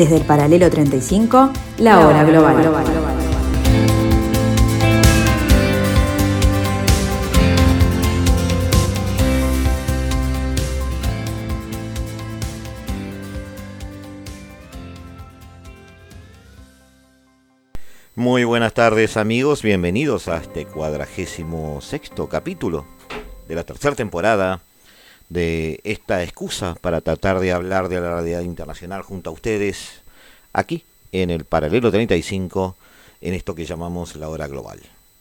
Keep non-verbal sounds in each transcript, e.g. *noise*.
Desde el paralelo 35, la hora global. Muy buenas tardes amigos, bienvenidos a este cuadragésimo sexto capítulo de la tercera temporada de esta excusa para tratar de hablar de la realidad internacional junto a ustedes aquí en el paralelo 35 en esto que llamamos la hora global.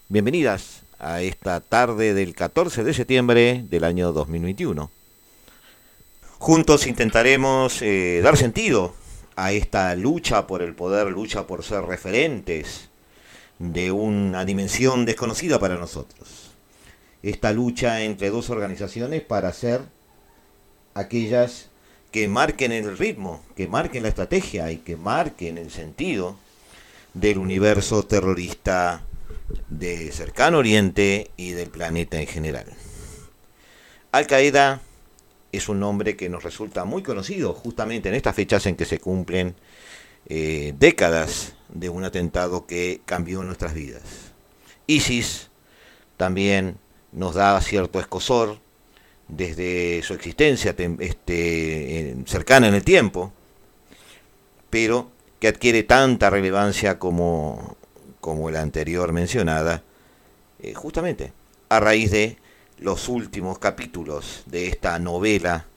Bienvenidas a esta tarde del 14 de septiembre del año 2021. Juntos intentaremos eh, dar sentido a esta lucha por el poder, lucha por ser referentes de una dimensión desconocida para nosotros. Esta lucha entre dos organizaciones para ser aquellas que marquen el ritmo, que marquen la estrategia y que marquen el sentido del universo terrorista de cercano oriente y del planeta en general. Al Qaeda es un nombre que nos resulta muy conocido justamente en estas fechas en que se cumplen eh, décadas de un atentado que cambió nuestras vidas. ISIS también nos da cierto escosor desde su existencia este, cercana en el tiempo, pero que adquiere tanta relevancia como, como la anterior mencionada, eh, justamente a raíz de los últimos capítulos de esta novela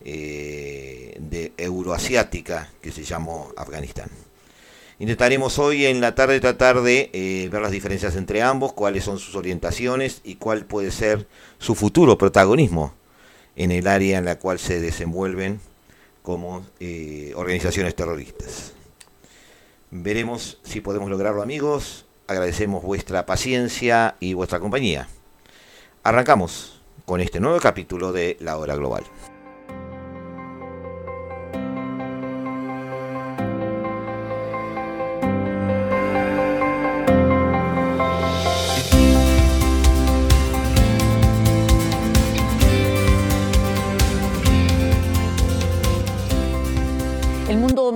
eh, de euroasiática que se llamó Afganistán. Intentaremos hoy en la tarde tratar de eh, ver las diferencias entre ambos, cuáles son sus orientaciones y cuál puede ser su futuro protagonismo en el área en la cual se desenvuelven como eh, organizaciones terroristas. Veremos si podemos lograrlo amigos. Agradecemos vuestra paciencia y vuestra compañía. Arrancamos con este nuevo capítulo de La Hora Global.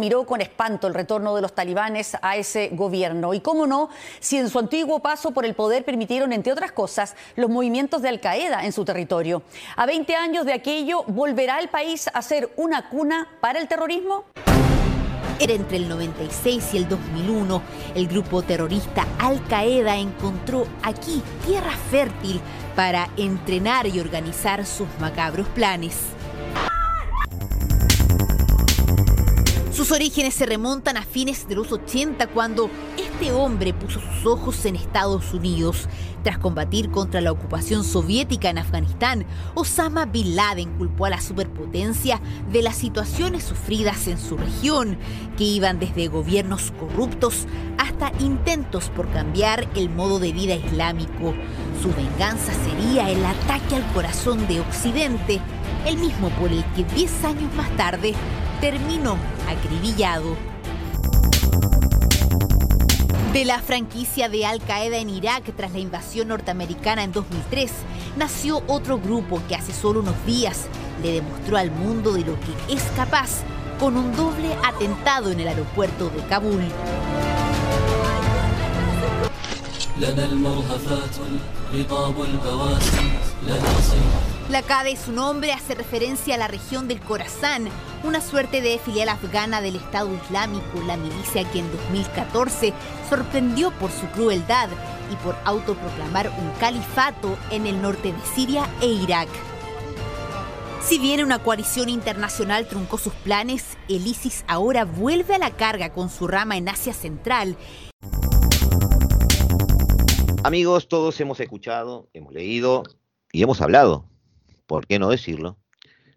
Miró con espanto el retorno de los talibanes a ese gobierno. Y cómo no, si en su antiguo paso por el poder permitieron, entre otras cosas, los movimientos de Al-Qaeda en su territorio. A 20 años de aquello, ¿volverá el país a ser una cuna para el terrorismo? Era entre el 96 y el 2001. El grupo terrorista Al-Qaeda encontró aquí tierra fértil para entrenar y organizar sus macabros planes. Sus orígenes se remontan a fines de los 80 cuando este hombre puso sus ojos en Estados Unidos. Tras combatir contra la ocupación soviética en Afganistán, Osama Bin Laden culpó a la superpotencia de las situaciones sufridas en su región, que iban desde gobiernos corruptos hasta intentos por cambiar el modo de vida islámico. Su venganza sería el ataque al corazón de Occidente, el mismo por el que 10 años más tarde terminó acribillado. De la franquicia de Al Qaeda en Irak tras la invasión norteamericana en 2003, nació otro grupo que hace solo unos días le demostró al mundo de lo que es capaz con un doble atentado en el aeropuerto de Kabul. La CADE su nombre hace referencia a la región del Khorasan, una suerte de filial afgana del Estado Islámico, la milicia que en 2014 sorprendió por su crueldad y por autoproclamar un califato en el norte de Siria e Irak. Si bien una coalición internacional truncó sus planes, el ISIS ahora vuelve a la carga con su rama en Asia Central. Amigos, todos hemos escuchado, hemos leído y hemos hablado por qué no decirlo,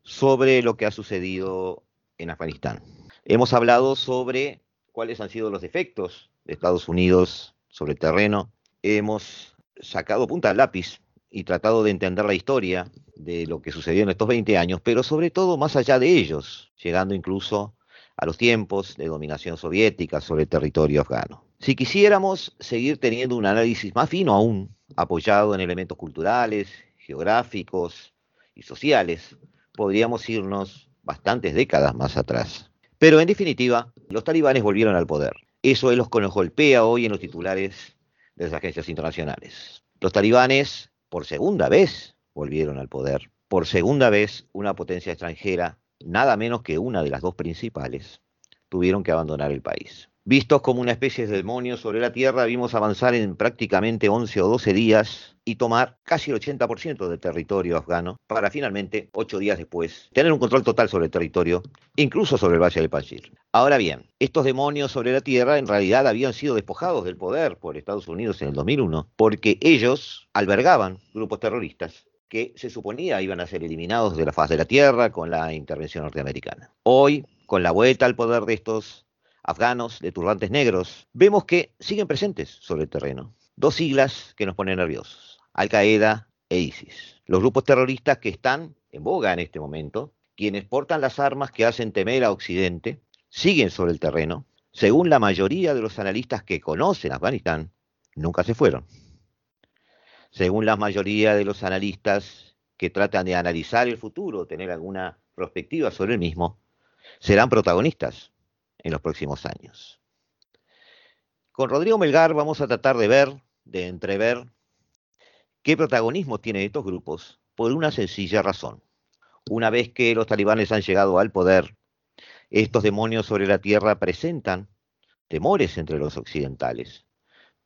sobre lo que ha sucedido en Afganistán. Hemos hablado sobre cuáles han sido los defectos de Estados Unidos sobre el terreno. Hemos sacado punta al lápiz y tratado de entender la historia de lo que sucedió en estos 20 años, pero sobre todo más allá de ellos, llegando incluso a los tiempos de dominación soviética sobre el territorio afgano. Si quisiéramos seguir teniendo un análisis más fino aún, apoyado en elementos culturales, geográficos, y sociales, podríamos irnos bastantes décadas más atrás. Pero en definitiva, los talibanes volvieron al poder. Eso es lo que nos golpea hoy en los titulares de las agencias internacionales. Los talibanes, por segunda vez, volvieron al poder. Por segunda vez, una potencia extranjera, nada menos que una de las dos principales, tuvieron que abandonar el país. Vistos como una especie de demonio sobre la tierra, vimos avanzar en prácticamente 11 o 12 días y tomar casi el 80% del territorio afgano para finalmente, ocho días después, tener un control total sobre el territorio, incluso sobre el Valle del Panjir. Ahora bien, estos demonios sobre la tierra en realidad habían sido despojados del poder por Estados Unidos en el 2001 porque ellos albergaban grupos terroristas que se suponía iban a ser eliminados de la faz de la tierra con la intervención norteamericana. Hoy, con la vuelta al poder de estos afganos de turbantes negros, vemos que siguen presentes sobre el terreno. Dos siglas que nos ponen nerviosos, Al-Qaeda e ISIS. Los grupos terroristas que están en boga en este momento, quienes portan las armas que hacen temer a Occidente, siguen sobre el terreno. Según la mayoría de los analistas que conocen Afganistán, nunca se fueron. Según la mayoría de los analistas que tratan de analizar el futuro, tener alguna perspectiva sobre el mismo, serán protagonistas en los próximos años. Con Rodrigo Melgar vamos a tratar de ver, de entrever, qué protagonismo tienen estos grupos por una sencilla razón. Una vez que los talibanes han llegado al poder, estos demonios sobre la tierra presentan temores entre los occidentales,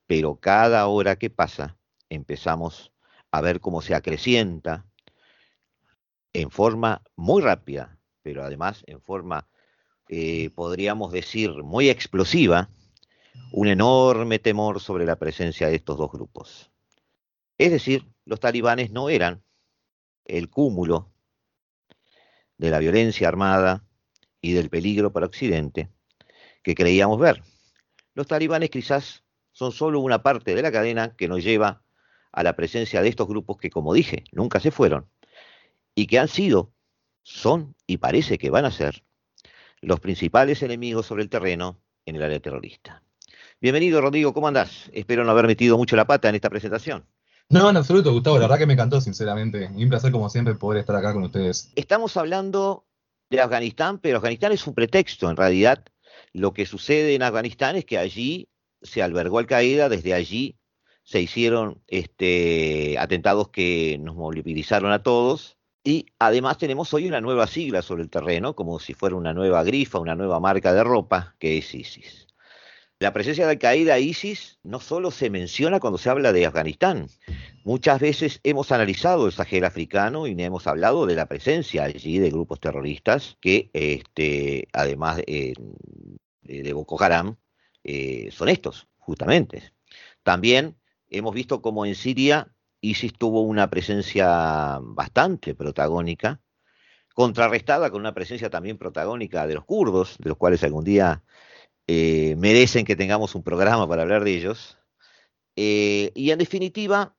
pero cada hora que pasa empezamos a ver cómo se acrecienta en forma muy rápida, pero además en forma eh, podríamos decir, muy explosiva, un enorme temor sobre la presencia de estos dos grupos. Es decir, los talibanes no eran el cúmulo de la violencia armada y del peligro para Occidente que creíamos ver. Los talibanes quizás son solo una parte de la cadena que nos lleva a la presencia de estos grupos que, como dije, nunca se fueron y que han sido, son y parece que van a ser los principales enemigos sobre el terreno en el área terrorista. Bienvenido, Rodrigo, ¿cómo andás? Espero no haber metido mucho la pata en esta presentación. No, en absoluto, Gustavo, la verdad que me encantó, sinceramente. Y un placer, como siempre, poder estar acá con ustedes. Estamos hablando de Afganistán, pero Afganistán es un pretexto. En realidad, lo que sucede en Afganistán es que allí se albergó Al Qaeda, desde allí se hicieron este, atentados que nos movilizaron a todos, y además tenemos hoy una nueva sigla sobre el terreno, como si fuera una nueva grifa, una nueva marca de ropa, que es ISIS. La presencia de Al-Qaeda ISIS no solo se menciona cuando se habla de Afganistán. Muchas veces hemos analizado el Sahel africano y hemos hablado de la presencia allí de grupos terroristas que, este, además eh, de Boko Haram, eh, son estos, justamente. También hemos visto como en Siria ISIS tuvo una presencia bastante protagónica, contrarrestada con una presencia también protagónica de los kurdos, de los cuales algún día eh, merecen que tengamos un programa para hablar de ellos. Eh, y en definitiva,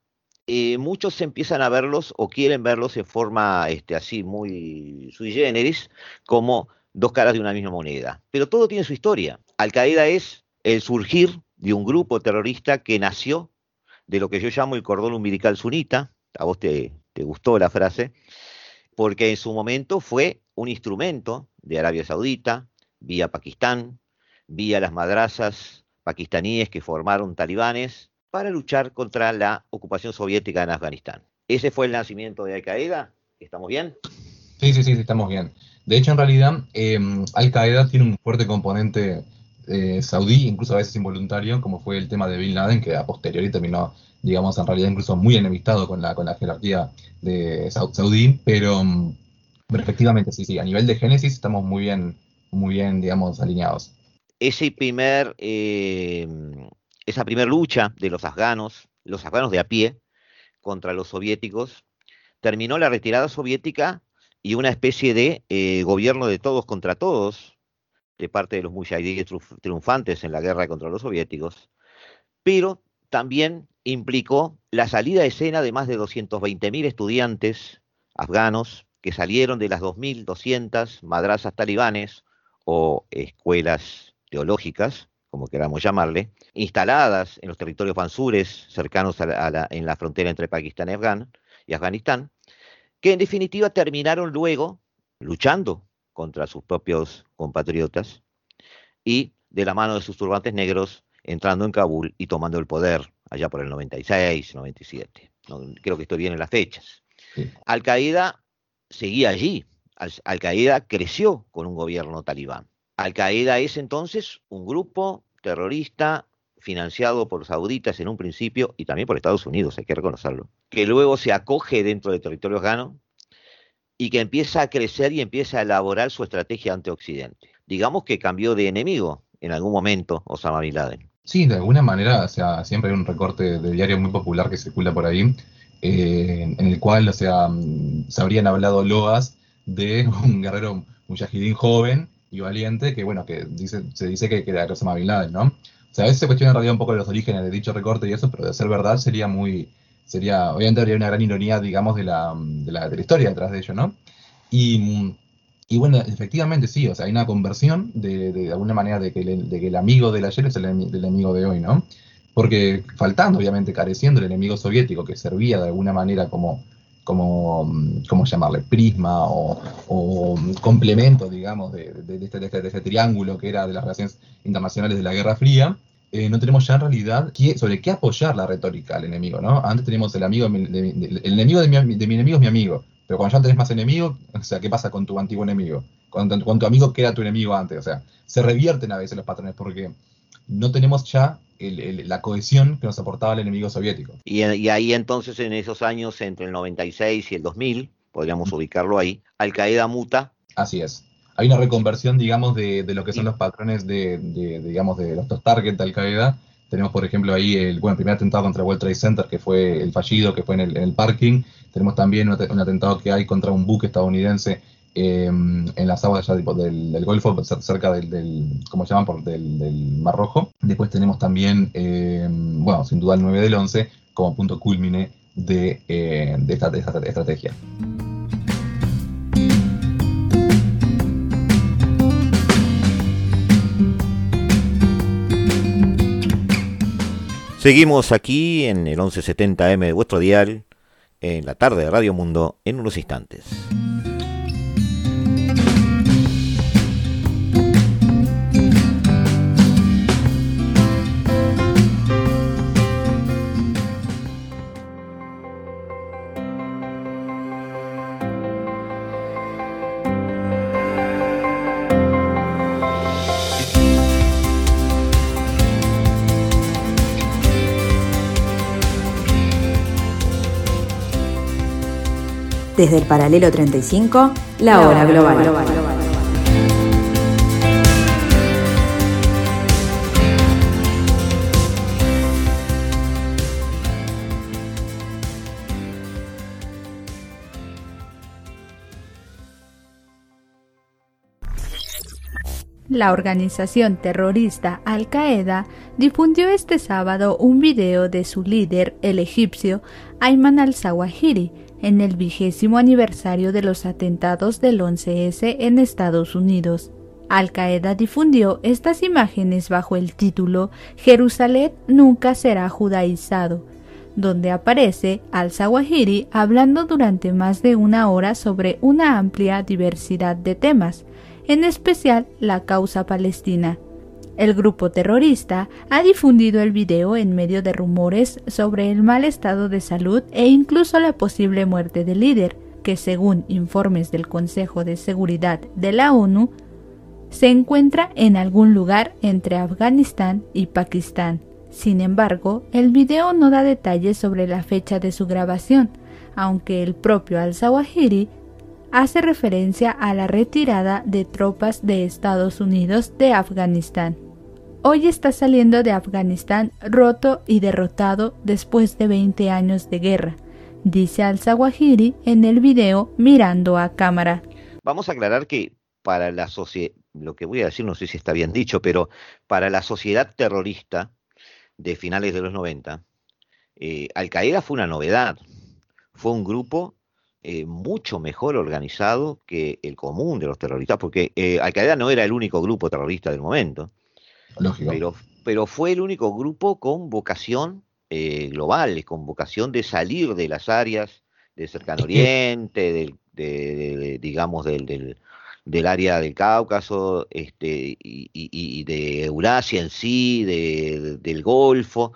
eh, muchos empiezan a verlos o quieren verlos en forma este, así muy sui generis, como dos caras de una misma moneda. Pero todo tiene su historia. Al Qaeda es el surgir de un grupo terrorista que nació de lo que yo llamo el cordón umbilical sunita, a vos te, gustó la frase, porque en su momento fue un instrumento de Arabia Saudita, vía Pakistán, vía las madrazas pakistaníes que formaron talibanes para luchar contra la ocupación soviética en Afganistán. Ese fue el nacimiento de Al-Qaeda. ¿Estamos bien? Sí, sí, sí, estamos bien. De hecho, en realidad, em, Al-Qaeda tiene un fuerte componente eh, saudí, incluso a veces involuntario, como fue el tema de Bin Laden, que a posteriori terminó, digamos, en realidad incluso muy enemistado con la, con la jerarquía de saudí, pero, mm, efectivamente, sí, sí, a nivel de génesis estamos muy bien, muy bien, digamos, alineados. Ese primer, eh, esa primera lucha de los afganos, los afganos de a pie, contra los soviéticos, terminó la retirada soviética y una especie de eh, gobierno de todos contra todos, de parte de los mujahidíes triunfantes en la guerra contra los soviéticos, pero también implicó la salida de escena de más de 220.000 estudiantes afganos que salieron de las 2.200 madrazas talibanes o escuelas teológicas, como queramos llamarle, instaladas en los territorios pansures cercanos a en la frontera entre Pakistán y Afganistán, que en definitiva terminaron luego luchando contra sus propios compatriotas y de la mano de sus turbantes negros entrando en Kabul y tomando el poder allá por el 96, 97. creo que estoy bien en las fechas. Al Qaeda seguía allí. Al Qaeda creció con un gobierno talibán. Al Qaeda es entonces un grupo terrorista financiado por sauditas en un principio y también por Estados Unidos, hay que reconocerlo, que luego se acoge dentro del territorio afgano y que empieza a crecer y empieza a elaborar su estrategia ante Occidente. Digamos que cambió de enemigo en algún momento Osama Bin Laden. Sí, de alguna manera, o sea, siempre hay un recorte de diario muy popular que circula por ahí, eh, en el cual, o sea, mm, se habrían hablado loas de un guerrero mujahidín joven y valiente, que bueno, que dice, se dice que, que era Osama Bin Laden, ¿no? O sea, a veces se cuestiona en un poco los orígenes de dicho recorte y eso, pero de ser verdad sería muy, sería, obviamente habría una gran ironía, digamos, de la, de la, de la historia detrás de ello, ¿no? Y, y, bueno, efectivamente sí, o sea, hay una conversión de, de, alguna manera de que, el, de que el amigo del ayer es el, el enemigo de hoy, ¿no? Porque faltando, obviamente, careciendo el enemigo soviético que servía de alguna manera como, como, ¿cómo llamarle? Prisma o, complemento, digamos, de, este, de, este, de, este, triángulo que era de las relaciones internacionales de la Guerra Fría, eh, no tenemos ya en realidad sobre qué apoyar la retórica al enemigo, ¿no? Antes teníamos el amigo, el enemigo de mi, enemigo es mi amigo, pero cuando ya tenés más enemigos, o sea, ¿qué pasa con tu antiguo enemigo? Con, con tu amigo que era tu enemigo antes, o sea, se revierten a veces los patrones porque no tenemos ya la cohesión que nos aportaba el enemigo soviético. Y, ahí entonces en esos años, entre el 96 y el 2000, podríamos ubicarlo ahí, Al Qaeda muta. Así es. Hay una reconversión, digamos, de, lo que son los patrones de, digamos, de los dos targets de Al Qaeda. Tenemos, por ejemplo, ahí el, bueno, primer atentado contra el World Trade Center, que fue el fallido, que fue en el, parking. Tenemos también un, atentado que hay contra un buque estadounidense Em, en las aguas del, Golfo, cerca del, del ¿cómo se llaman? Por, del, Mar Rojo. Después tenemos también, em, bueno, sin duda el 9 del 11 como punto culmine de, eh, esta, de esta estrategia. Seguimos aquí en el 1170M de vuestro dial, en la tarde de Radio Mundo, en unos instantes. Desde el paralelo 35, la hora global. La organización terrorista Al Qaeda difundió este sábado un video de su líder, el egipcio Ayman al-Zawahiri, en el vigésimo aniversario de los atentados del 11S en Estados Unidos. Al Qaeda difundió estas imágenes bajo el título Jerusalén nunca será judaizado, donde aparece al-Zawahiri hablando durante más de una hora sobre una amplia diversidad de temas, en especial la causa palestina. El grupo terrorista ha difundido el video en medio de rumores sobre el mal estado de salud e incluso la posible muerte del líder, que según informes del Consejo de Seguridad de la ONU, se encuentra en algún lugar entre Afganistán y Pakistán. Sin embargo, el video no da detalles sobre la fecha de su grabación, aunque el propio al-Zawahiri hace referencia a la retirada de tropas de Estados Unidos de Afganistán. Hoy está saliendo de Afganistán roto y derrotado después de 20 años de guerra, dice al-Zawahiri en el video mirando a cámara. Vamos a aclarar que para la sociedad, lo que voy a decir no sé si está bien dicho, pero para la sociedad terrorista de finales de los 90, eh, Al-Qaeda fue una novedad, fue un grupo eh, mucho mejor organizado que el común de los terroristas, porque eh, Al-Qaeda no era el único grupo terrorista del momento, Pero, pero fue el único grupo con vocación eh, global, con vocación de salir de las áreas del cercano oriente, del, de, digamos, del, del área del Cáucaso este, y, de Eurasia en sí, del Golfo,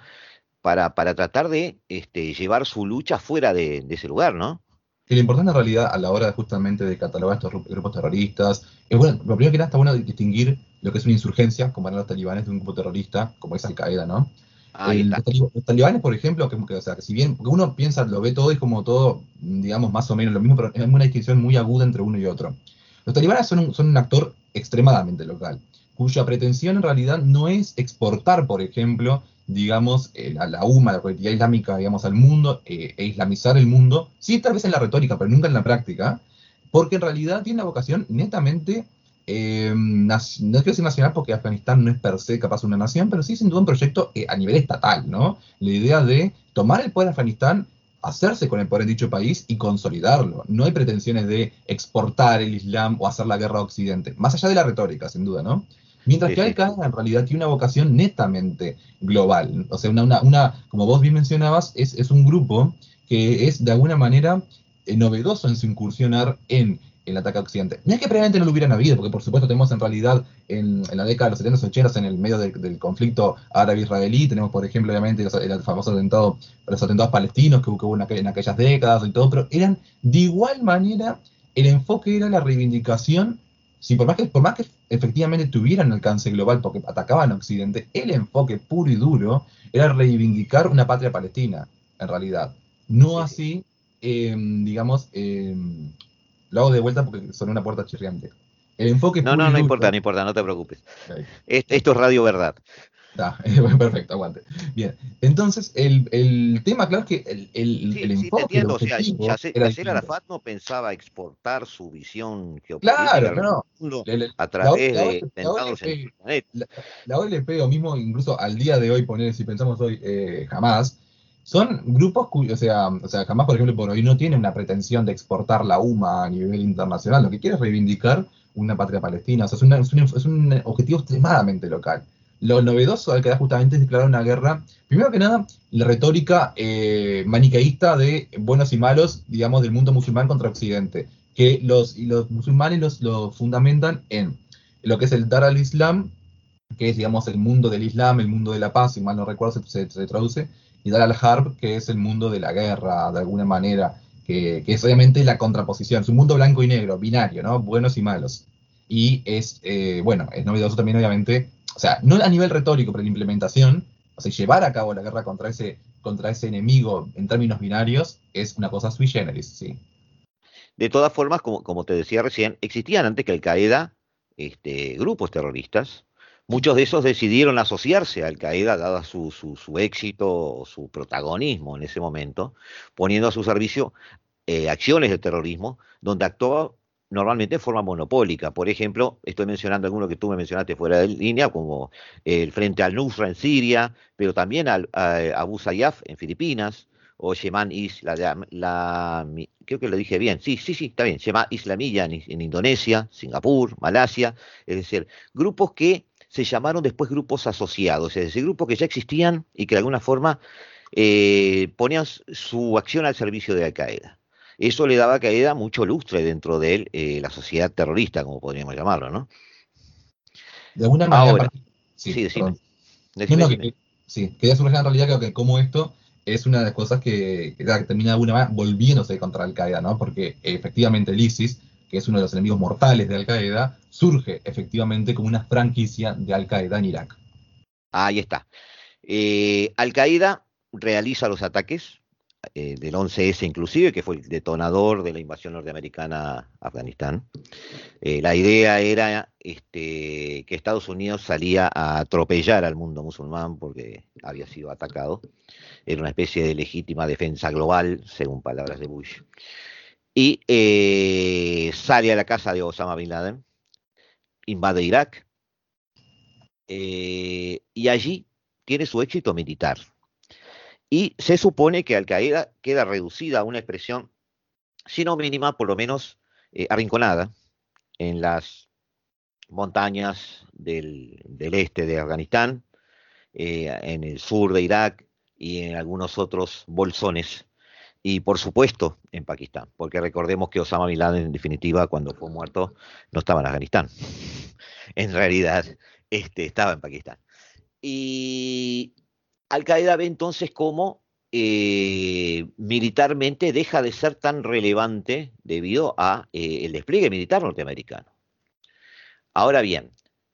para, para tratar de este, llevar su lucha fuera de, ese lugar, ¿no? Y lo importante en realidad a la hora justamente de catalogar estos grupos terroristas, es bueno, lo primero que nada está bueno distinguir lo que es una insurgencia, como eran los talibanes de un grupo terrorista, como es Al Qaeda, ¿no? los, talibanes, por ejemplo, que, o sea, que si bien uno piensa, lo ve todo y como todo, digamos, más o menos lo mismo, pero es una distinción muy aguda entre uno y otro. Los talibanes son un, son un actor extremadamente local, cuya pretensión en realidad no es exportar, por ejemplo, digamos, eh, la, la, UMA, la colectividad islámica, digamos, al mundo, eh, e islamizar el mundo, sí, tal vez en la retórica, pero nunca en la práctica, porque en realidad tiene una vocación netamente eh, no quiero decir nacional porque Afganistán no es per se capaz de una nación, pero sí sin duda un proyecto eh, a nivel estatal, ¿no? La idea de tomar el poder de Afganistán, hacerse con el poder en dicho país y consolidarlo. No hay pretensiones de exportar el Islam o hacer la guerra a Occidente, más allá de la retórica, sin duda, ¿no? Mientras que Al-Qaeda en realidad tiene una vocación netamente global. O sea, una, una, como vos bien mencionabas, es, es un grupo que es de alguna manera eh, novedoso en su incursionar en el ataque a Occidente. No es que previamente no lo hubieran habido, porque por supuesto tenemos en realidad en, la década de los 70 80 en el medio del, conflicto árabe-israelí, tenemos por ejemplo obviamente el famoso atentado, los atentados palestinos que hubo en, aquellas décadas y todo, pero eran de igual manera, el enfoque era la reivindicación, si por más que, por más que efectivamente tuvieran alcance global porque atacaban a Occidente, el enfoque puro y duro era reivindicar una patria palestina, en realidad. No así, em, digamos, em, lo hago de vuelta porque son una puerta chirriante. El enfoque No, no, no importa, no importa, no te preocupes. Esto es Radio Verdad. *laughs* perfecto, aguante. Bien, entonces el, tema, claro, es que el, el, el enfoque. Sí, entiendo, o sea, Yasser Arafat no pensaba exportar su visión geopolítica claro, no, a través de la, la, OLP, o mismo incluso al día de hoy, poner, si pensamos hoy, eh, jamás, son grupos cuyos, o sea, o sea, jamás, por ejemplo, por hoy no tiene una pretensión de exportar la UMA a nivel internacional, lo que quiere es reivindicar una patria palestina, o sea, es, un, objetivo extremadamente local. Lo novedoso al quedar justamente es declarar una guerra, primero que nada, la retórica eh, maniqueísta de buenos y malos, digamos, del mundo musulmán contra Occidente, que los, y los musulmanes los, lo fundamentan en lo que es el Dar al Islam, que es, digamos, el mundo del Islam, el mundo de la paz, si mal no recuerdo, se traduce, y Dar al-Harb, que es el mundo de la guerra, de alguna manera, que, es obviamente la contraposición, es un mundo blanco y negro, binario, ¿no? Buenos y malos. Y es, eh, bueno, es novedoso también, obviamente, o sea, no a nivel retórico, pero en implementación, o sea, llevar a cabo la guerra contra ese, contra ese enemigo en términos binarios es una cosa sui generis, sí. De todas formas, como, como te decía recién, existían antes que Al-Qaeda este, grupos terroristas Muchos de esos decidieron asociarse a Al Qaeda, dada su, su, éxito, su protagonismo en ese momento, poniendo a su servicio eh, acciones de terrorismo, donde actuaba normalmente de forma monopólica. Por ejemplo, estoy mencionando algunos que tú me mencionaste fuera de línea, como el Frente al-Nusra en Siria, pero también al, a Abu Sayyaf en Filipinas, o Sheman Isla, la, creo que lo dije bien, sí, sí, sí, está bien, Shema Islamilla en, en Indonesia, Singapur, Malasia, es decir, grupos que se llamaron después grupos asociados, es decir, grupos que ya existían y que de alguna forma eh, ponían su acción al servicio de Al Qaeda. Eso le daba a Al Qaeda mucho lustre dentro de eh, la sociedad terrorista, como podríamos llamarlo, ¿no? De alguna manera. sí, sí, sí, quería subrayar en realidad que como esto es una de las cosas que, que, termina de alguna manera volviéndose contra Al Qaeda, ¿no? Porque efectivamente el ISIS que es uno de los enemigos mortales de Al Qaeda, surge efectivamente como una franquicia de Al Qaeda en Irak. Ahí está. Eh, Al Qaeda realiza los ataques eh, del 11S inclusive, que fue el detonador de la invasión norteamericana a Afganistán. Eh, la idea era este, que Estados Unidos salía a atropellar al mundo musulmán porque había sido atacado. Era una especie de legítima defensa global, según palabras de Bush y eh, sale a la casa de Osama Bin Laden, invade Irak eh, y allí tiene su éxito militar. Y se supone que Al Qaeda queda reducida a una expresión, si no mínima, por lo menos eh, arrinconada en las montañas del, del este de Afganistán, en el sur de Irak y en algunos otros bolsones y por supuesto en Pakistán, porque recordemos que Osama Bin Laden en definitiva cuando fue muerto no estaba en Afganistán, *laughs* en realidad este, estaba en Pakistán. Y Al Qaeda ve entonces cómo eh, militarmente deja de ser tan relevante debido a eh, el despliegue militar norteamericano. Ahora bien,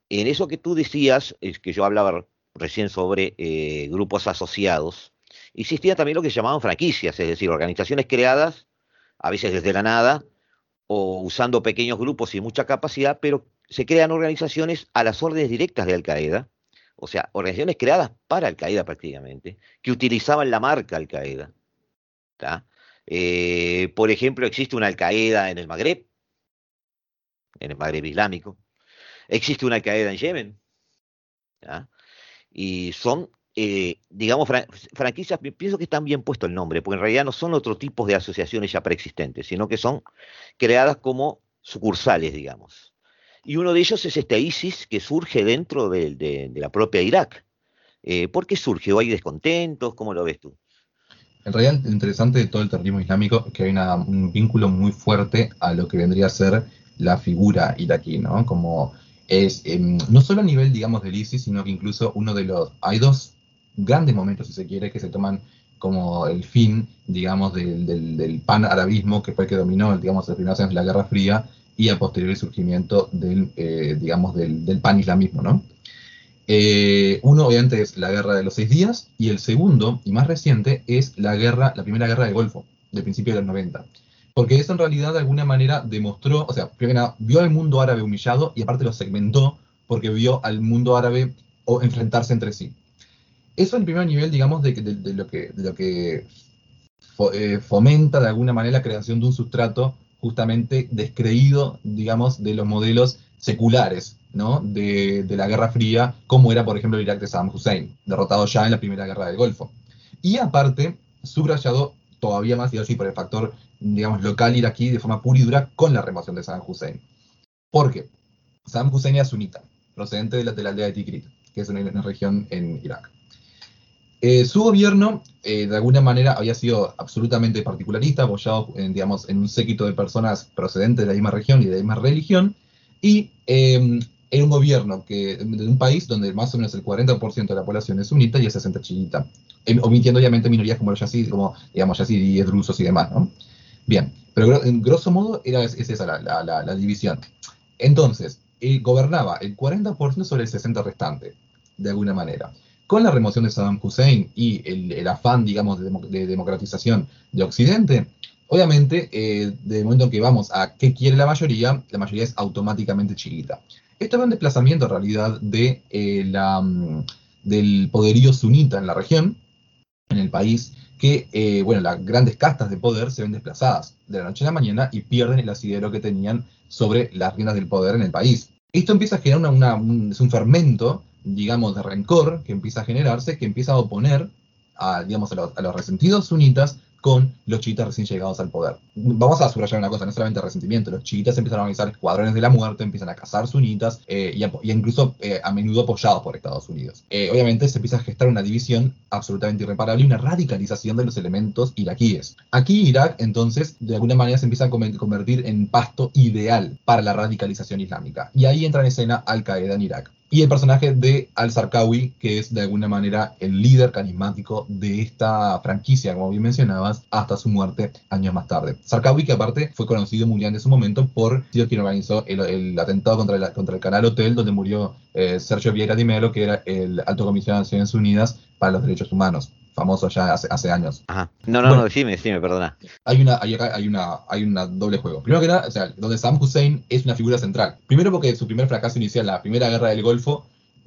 en eso que tú decías, es que yo hablaba recién sobre eh, grupos asociados, existían también lo que se llamaban franquicias, es decir, organizaciones creadas, a veces desde la nada, o usando pequeños grupos y mucha capacidad, pero se crean organizaciones a las órdenes directas de Al Qaeda, o sea, organizaciones creadas para Al Qaeda prácticamente, que utilizaban la marca Al Qaeda. Eh, por ejemplo, existe una Al Qaeda en el Magreb, en el Magreb Islámico, existe una Al Qaeda en Yemen, y son eh, digamos, franquicias, pienso que están bien puesto el nombre, porque en realidad no son otro tipo de asociaciones ya preexistentes, sino que son creadas como sucursales, digamos. Y uno de ellos es este ISIS que surge dentro de, la propia Irak. Eh, ¿Por qué surge? ¿O hay descontentos? ¿Cómo lo ves tú? En realidad, lo interesante de todo el terrorismo islámico es que hay un vínculo muy fuerte a lo que vendría a ser la figura iraquí, ¿no? Como es, em, no solo a nivel, digamos, del ISIS, sino que incluso uno de los, hay dos grandes momentos, si se quiere, que se toman como el fin, digamos, del, del, pan-arabismo, que fue el que dominó, digamos, las primeras años de la Guerra Fría, y a posteriori surgimiento del, eh, digamos, del, del pan-islamismo, ¿no? Eh, uno, obviamente, es la Guerra de los Seis Días, y el segundo, y más reciente, es la guerra, la primera guerra del Golfo, del principio de los 90. Porque eso en realidad de alguna manera demostró, o sea, primero vio al mundo árabe humillado y aparte lo segmentó porque vio al mundo árabe enfrentarse entre sí. Eso en primer nivel, digamos, de, lo que, eh, fomenta de alguna manera la creación de un sustrato justamente descreído, digamos, de los modelos seculares, ¿no? De, la Guerra Fría, como era, por ejemplo, el Irak de Saddam Hussein, derrotado ya en la Primera Guerra del Golfo. Y aparte, subrayado todavía más, y así, por el factor, digamos, local iraquí de forma pura y dura con la remoción de Saddam Hussein. ¿Por qué? Saddam Hussein era sunita, procedente de la, de la de Tikrit, que es una región en Irak. Eh, su gobierno, eh, de alguna manera, había sido absolutamente particularista, apoyado en, digamos, en un séquito de personas procedentes de la misma región y de la misma religión, y em, era un gobierno que, de un país donde más o menos el 40% de la población es sunita y el 60% chiita, em, omitiendo obviamente minorías como los yazidis, como, digamos, yazidíes, drusos y demás, ¿no? Bien, pero en grosso modo era, es esa la, división. Entonces, gobernaba el 40% sobre el 60% restante, de alguna manera con la remoción de Saddam Hussein y el, afán, digamos, de, democratización de Occidente, obviamente, eh, de momento en que vamos a qué quiere la mayoría, la mayoría es automáticamente chiquita. Esto es un desplazamiento, en realidad, de, eh, la, mm, del poderío sunita en la región, en el país, que, eh, bueno, las grandes castas de poder se ven desplazadas de la noche a la mañana y pierden el asidero que tenían sobre las riendas del poder en el país. Esto empieza a generar un fermento digamos, de rencor que empieza a generarse, que empieza a oponer a, digamos, a los, resentidos sunitas con los chiitas recién llegados al poder. Vamos a subrayar una cosa, no solamente resentimiento, los chiitas empiezan a organizar escuadrones de la muerte, empiezan a cazar sunitas eh, y, incluso eh, a menudo apoyados por Estados Unidos. Eh, obviamente se empieza a gestar una división absolutamente irreparable y una radicalización de los elementos iraquíes. Aquí Irak entonces de alguna manera se empieza a convertir en pasto ideal para la radicalización islámica. Y ahí entra en escena Al Qaeda en Irak y el personaje de Al-Zarqawi, que es de alguna manera el líder carismático de esta franquicia, como bien mencionabas, hasta su muerte años más tarde. Zarqawi, que aparte fue conocido mundial en su momento por ser quien organizó el, atentado contra el, contra el canal Hotel, donde murió eh, Sergio Vieira Di Melo, que era el alto comisionado de Naciones Unidas para los Derechos Humanos famoso ya hace, hace años. Ajá. No, no, no, decime, decime, perdona. Hay una, hay, hay una, hay una doble juego. Primero que nada, o sea, donde Saddam Hussein es una figura central. Primero porque su primer fracaso inicial, la primera guerra del Golfo,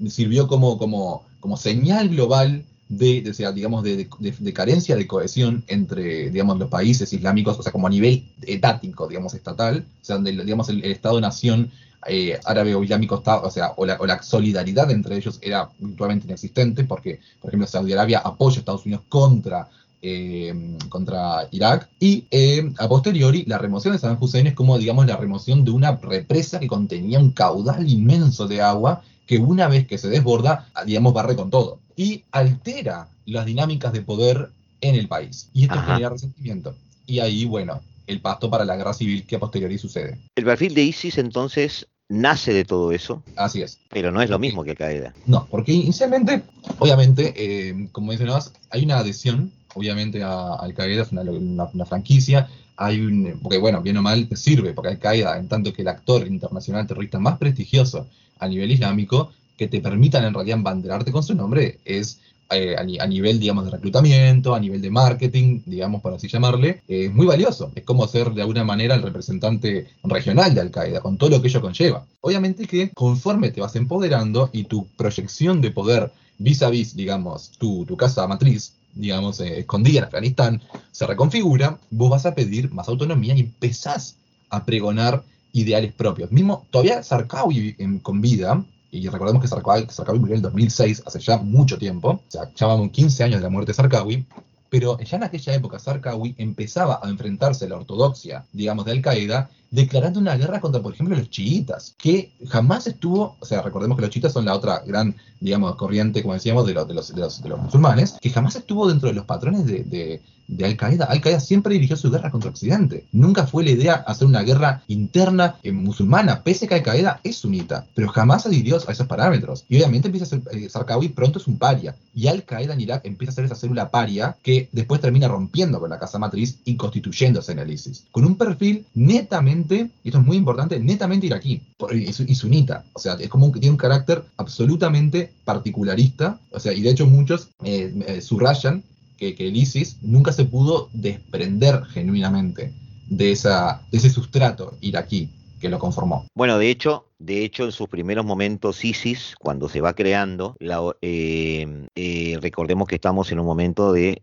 sirvió como, como, como señal global de, sea, digamos, de, de, carencia de cohesión entre, digamos, los países islámicos, o sea, como a nivel etático, digamos, estatal, o sea, donde, digamos, el, Estado-nación eh, árabe o islámico estaba, o sea, o la, o la, solidaridad entre ellos era virtualmente inexistente, porque, por ejemplo, Saudi Arabia apoya a Estados Unidos contra eh, contra Irak. Y eh, a posteriori, la remoción de Saddam Hussein es como, digamos, la remoción de una represa que contenía un caudal inmenso de agua que una vez que se desborda, digamos, barre con todo. Y altera las dinámicas de poder en el país. Y esto genera resentimiento. Y ahí, bueno, el pasto para la guerra civil que a posteriori sucede. El perfil de ISIS entonces nace de todo eso. Así es. Pero no es lo mismo que Al-Qaeda. No, porque inicialmente, obviamente, eh, como mencionabas, hay una adhesión, obviamente, a Al-Qaeda, es una, franquicia, hay un, porque bueno, bien o mal te sirve, porque Al-Qaeda, en tanto que el actor internacional terrorista más prestigioso a nivel islámico, que te permitan en realidad embanderarte con su nombre, es eh, a, nivel, digamos, de reclutamiento, a nivel de marketing, digamos, por así llamarle, es muy valioso. Es como ser de alguna manera el representante regional de Al Qaeda, con todo lo que ello conlleva. Obviamente que conforme te vas empoderando y tu proyección de poder vis a vis, digamos, tu, tu casa matriz, digamos, eh, escondida en Afganistán, se reconfigura, vos vas a pedir más autonomía y empezás a pregonar ideales propios. Mismo, todavía Sarkawi con vida, y recordemos que Sarkawi, murió en el 2006, hace ya mucho tiempo, o sea, vamos 15 años de la muerte de Sarkawi, pero ya en aquella época Sarkawi empezaba a enfrentarse a la ortodoxia, digamos, de Al-Qaeda, declarando una guerra contra, por ejemplo, los chiitas, que jamás estuvo, o sea, recordemos que los chiitas son la otra gran, digamos, corriente, como decíamos, de, los, de, los, de los, musulmanes, que jamás estuvo dentro de los patrones de, de Al-Qaeda. Al-Qaeda siempre dirigió su guerra contra Occidente. Nunca fue la idea hacer una guerra interna eh, musulmana, pese que Al-Qaeda es sunita, pero jamás adhirió a esos parámetros. Y obviamente empieza a ser, eh, pronto es un paria. Y Al-Qaeda en Irak empieza a ser esa célula paria que después termina rompiendo con la casa matriz y constituyéndose en el ISIS. Con un perfil netamente, y esto es muy importante, netamente iraquí y, sunita. O sea, es como que tiene un carácter absolutamente particularista. O sea, y de hecho muchos eh, eh subrayan que, el ISIS nunca se pudo desprender genuinamente de, esa, de ese sustrato iraquí que lo conformó. Bueno, de hecho, de hecho, en sus primeros momentos, ISIS, cuando se va creando, eh, recordemos que estamos en un momento de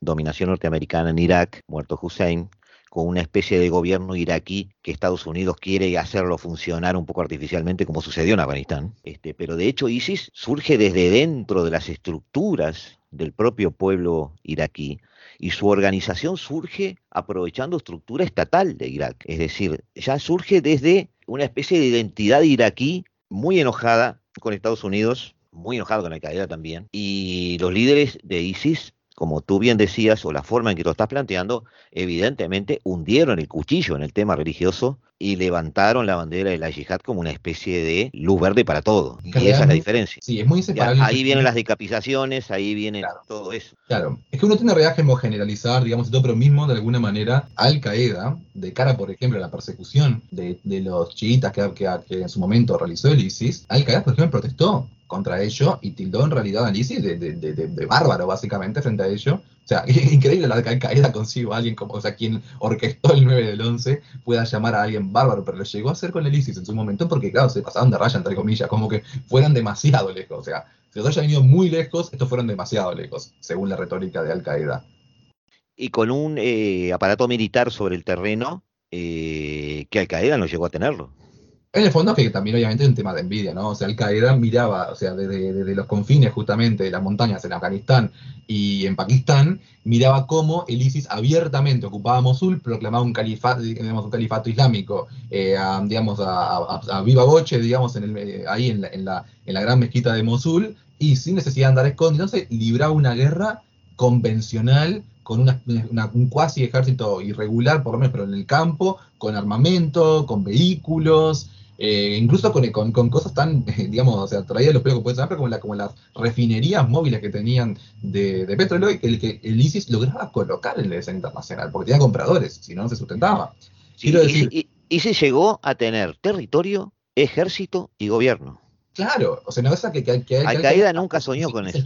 dominación norteamericana en Irak, muerto Hussein, con una especie de gobierno iraquí que Estados Unidos quiere hacerlo funcionar un poco artificialmente, como sucedió en Afganistán. Este, pero de hecho, ISIS surge desde dentro de las estructuras del propio pueblo iraquí y su organización surge aprovechando estructura estatal de Irak. Es decir, ya surge desde una especie de identidad iraquí muy enojada con Estados Unidos, muy enojada con Al Qaeda también, y los líderes de ISIS como tú bien decías, o la forma en que lo estás planteando, evidentemente hundieron el cuchillo en el tema religioso y levantaron la bandera de la yihad como una especie de luz verde para todo. Y esa es la diferencia. Sí, es muy inseparable. ahí vienen las decapitaciones, ahí viene todo eso. Claro, es que uno tiene realidad que generalizar, digamos, todo, pero mismo de alguna manera Al Qaeda, de cara, por ejemplo, a la persecución de, los chiitas que, que, en su momento realizó el ISIS, Al Qaeda, por ejemplo, protestó contra ello y tildó en realidad a ISIS de, de, bárbaro, básicamente, frente a ello. O sea, *laughs* increíble la caída consigo alguien como, o sea, quien orquestó el 9 del 11 pueda llamar a alguien bárbaro, pero lo llegó a hacer con el ISIS en su momento porque, claro, se pasaban de raya, entre comillas, como que fueran demasiado lejos. O sea, si los hayan ido muy lejos, estos fueron demasiado lejos, según la retórica de Al Qaeda. Y con un eh, aparato militar sobre el terreno eh, que Al Qaeda no llegó a tenerlo. En el fondo que también obviamente es un tema de envidia, ¿no? O sea, Al Qaeda miraba, o sea, desde, los confines justamente de las montañas en Afganistán y en Pakistán, miraba cómo el ISIS abiertamente ocupaba Mosul, proclamaba un califato, digamos, un califato islámico, eh, a, digamos, a, viva voce, digamos, en el, eh, ahí en la, en, la, en la gran mezquita de Mosul, y sin necesidad de andar escondiéndose, libraba una guerra convencional con un cuasi ejército irregular, por lo menos, pero en el campo, con armamento, con vehículos, eh, incluso con, con, cosas tan, *laughs* digamos, o sea, traía los pelos que pueden saber, como, la, como las refinerías móviles que tenían de, petróleo y que el, que el ISIS lograba colocar en la escena internacional, porque tenía compradores, si no, no se sustentaba. Quiero decir, y, ISIS llegó a tener territorio, ejército y gobierno. Claro, o sea, no es que, que, que Al Qaeda nunca soñó con eso.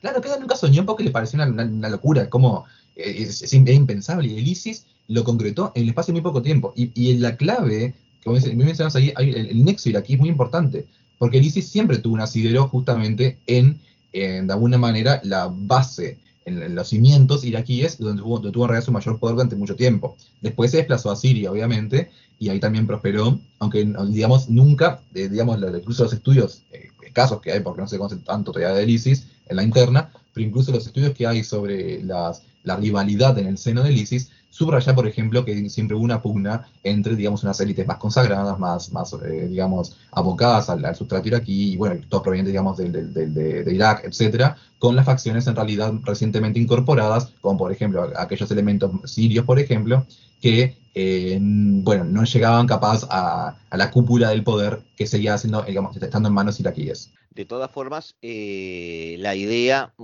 Claro, Al Qaeda nunca soñó porque le pareció una, locura, como eh, es, impensable. Y el ISIS lo concretó en el espacio de muy poco tiempo. Y, y la clave como mencionas ahí, el, nexo iraquí es muy importante, porque el ISIS siempre tuvo un asidero justamente en, de alguna manera, la base, en, los cimientos iraquíes, donde tuvo, donde tuvo en su mayor poder durante mucho tiempo. Después se desplazó a Siria, obviamente, y ahí también prosperó, aunque, digamos, nunca, eh, digamos, incluso los estudios, eh, casos que hay, porque no se conoce tanto todavía del ISIS en la interna, pero incluso los estudios que hay sobre las, la rivalidad en el seno del ISIS, subrayar, por ejemplo, que siempre hubo una pugna entre, digamos, unas élites más consagradas, más, más eh, digamos, abocadas al, al sustrato iraquí, y bueno, todo proveniente, digamos, de, de, Irak, etcétera, con las facciones en realidad recientemente incorporadas, como por ejemplo aquellos elementos sirios, por ejemplo, que eh, bueno, no llegaban capaz a, la cúpula del poder que seguía haciendo, digamos, estando en manos iraquíes. De todas formas, eh, la idea,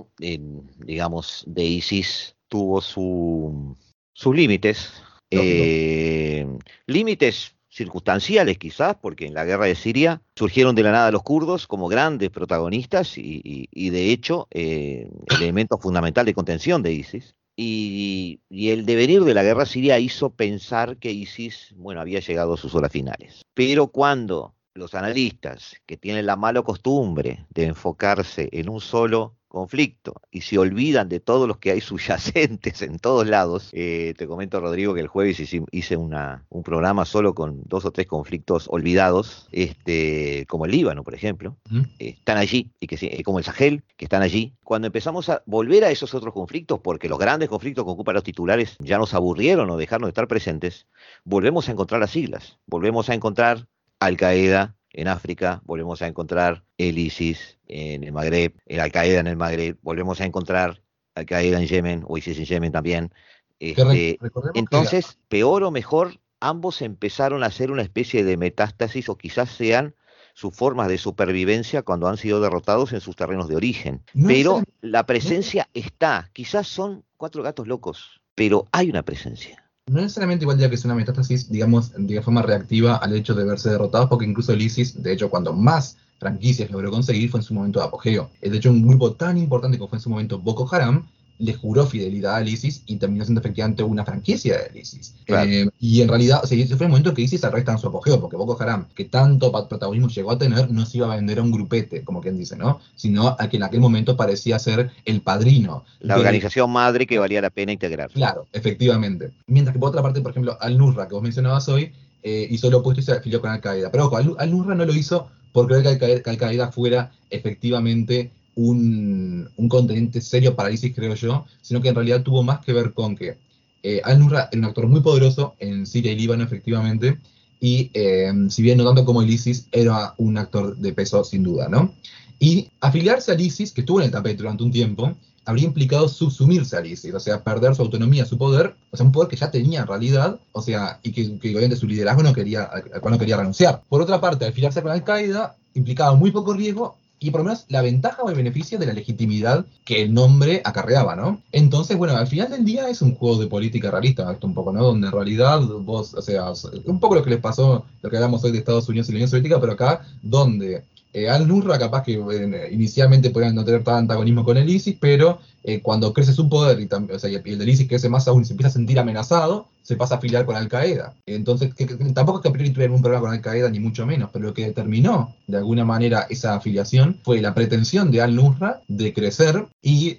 digamos, de ISIS tuvo su, sus límites, eh, límites circunstanciales quizás, porque en la guerra de Siria surgieron de la nada los kurdos como grandes protagonistas y, de hecho eh, elemento fundamental de contención de ISIS. Y, y, el devenir de la guerra siria hizo pensar que ISIS, bueno, había llegado a sus horas finales. Pero cuando los analistas, que tienen la mala costumbre de enfocarse en un solo conflicto y se olvidan de todos los que hay *laughs* subyacentes en todos lados. Eh, te comento, Rodrigo, que el jueves hice, una, un programa solo con dos o tres conflictos olvidados, este, como el Líbano, por ejemplo. Eh, están allí, y que eh, como el Sahel, que están allí. Cuando empezamos a volver a esos otros conflictos, porque los grandes conflictos que ocupan los titulares ya nos aburrieron o dejaron de estar presentes, volvemos a encontrar las siglas, volvemos a encontrar Al Qaeda, en África, volvemos a encontrar el ISIS en el Magreb, el Al-Qaeda en el Magreb, volvemos a encontrar Al-Qaeda en Yemen, o ISIS en Yemen también. Este, entonces, peor o mejor, ambos empezaron a hacer una especie de metástasis o quizás sean sus formas de supervivencia cuando han sido derrotados en sus terrenos de origen. pero la presencia está, quizás son cuatro gatos locos, pero hay una presencia no necesariamente igual ya que es una metástasis, digamos, de forma reactiva al hecho de verse derrotados, porque incluso el ISIS, de hecho, cuando más franquicias logró conseguir fue en su momento de apogeo. De hecho, un grupo tan importante como fue en su momento Boko Haram, le juró fidelidad a ISIS y terminó siendo efectivamente una franquicia de ISIS. Eh, y en realidad, o sea, ese fue el momento que ISIS arresta en su apogeo, porque Boko Haram, que tanto protagonismo llegó a tener, no se iba a vender a un grupete, como quien dice, ¿no? Sino a que en aquel momento parecía ser el padrino. La organización madre que valía la pena integrar. Claro, efectivamente. Mientras que por otra parte, por ejemplo, Al-Nusra, que vos mencionabas hoy, eh, hizo lo opuesto y se afilió con Al-Qaeda. Pero ojo, Al-Nusra no lo hizo porque Al-Qaeda fuera efectivamente un, un serio para ISIS, creo yo, sino que en realidad tuvo más que ver con que eh, Al-Nusra era un actor muy poderoso en Siria y Líbano, efectivamente, y eh, si bien no tanto como el ISIS, era un actor de peso sin duda, ¿no? Y afiliarse al ISIS, que estuvo en el tapete durante un tiempo, habría implicado subsumirse al ISIS, o sea, perder su autonomía, su poder, o sea, un poder que ya tenía en realidad, o sea, y que, que obviamente su liderazgo no quería, no quería renunciar. Por otra parte, afiliarse con Al-Qaeda implicaba muy poco riesgo y por lo menos la ventaja o el beneficio de la legitimidad que el nombre acarreaba, ¿no? Entonces, bueno, al final del día es un juego de política realista, un poco, ¿no? Donde en realidad vos, o sea, un poco lo que les pasó, lo que hablamos hoy de Estados Unidos y la Unión Soviética, pero acá, donde eh, Al-Nusra capaz que eh, inicialmente podían no tener tanto antagonismo con el ISIS, pero eh, cuando crece su poder y, o el del ISIS crece más aún y se empieza a sentir amenazado, se pasa a afiliar con Al-Qaeda. Entonces, tampoco es que a priori tuviera un problema con Al-Qaeda, ni mucho menos, pero lo que determinó de alguna manera esa afiliación fue la pretensión de Al-Nusra de crecer y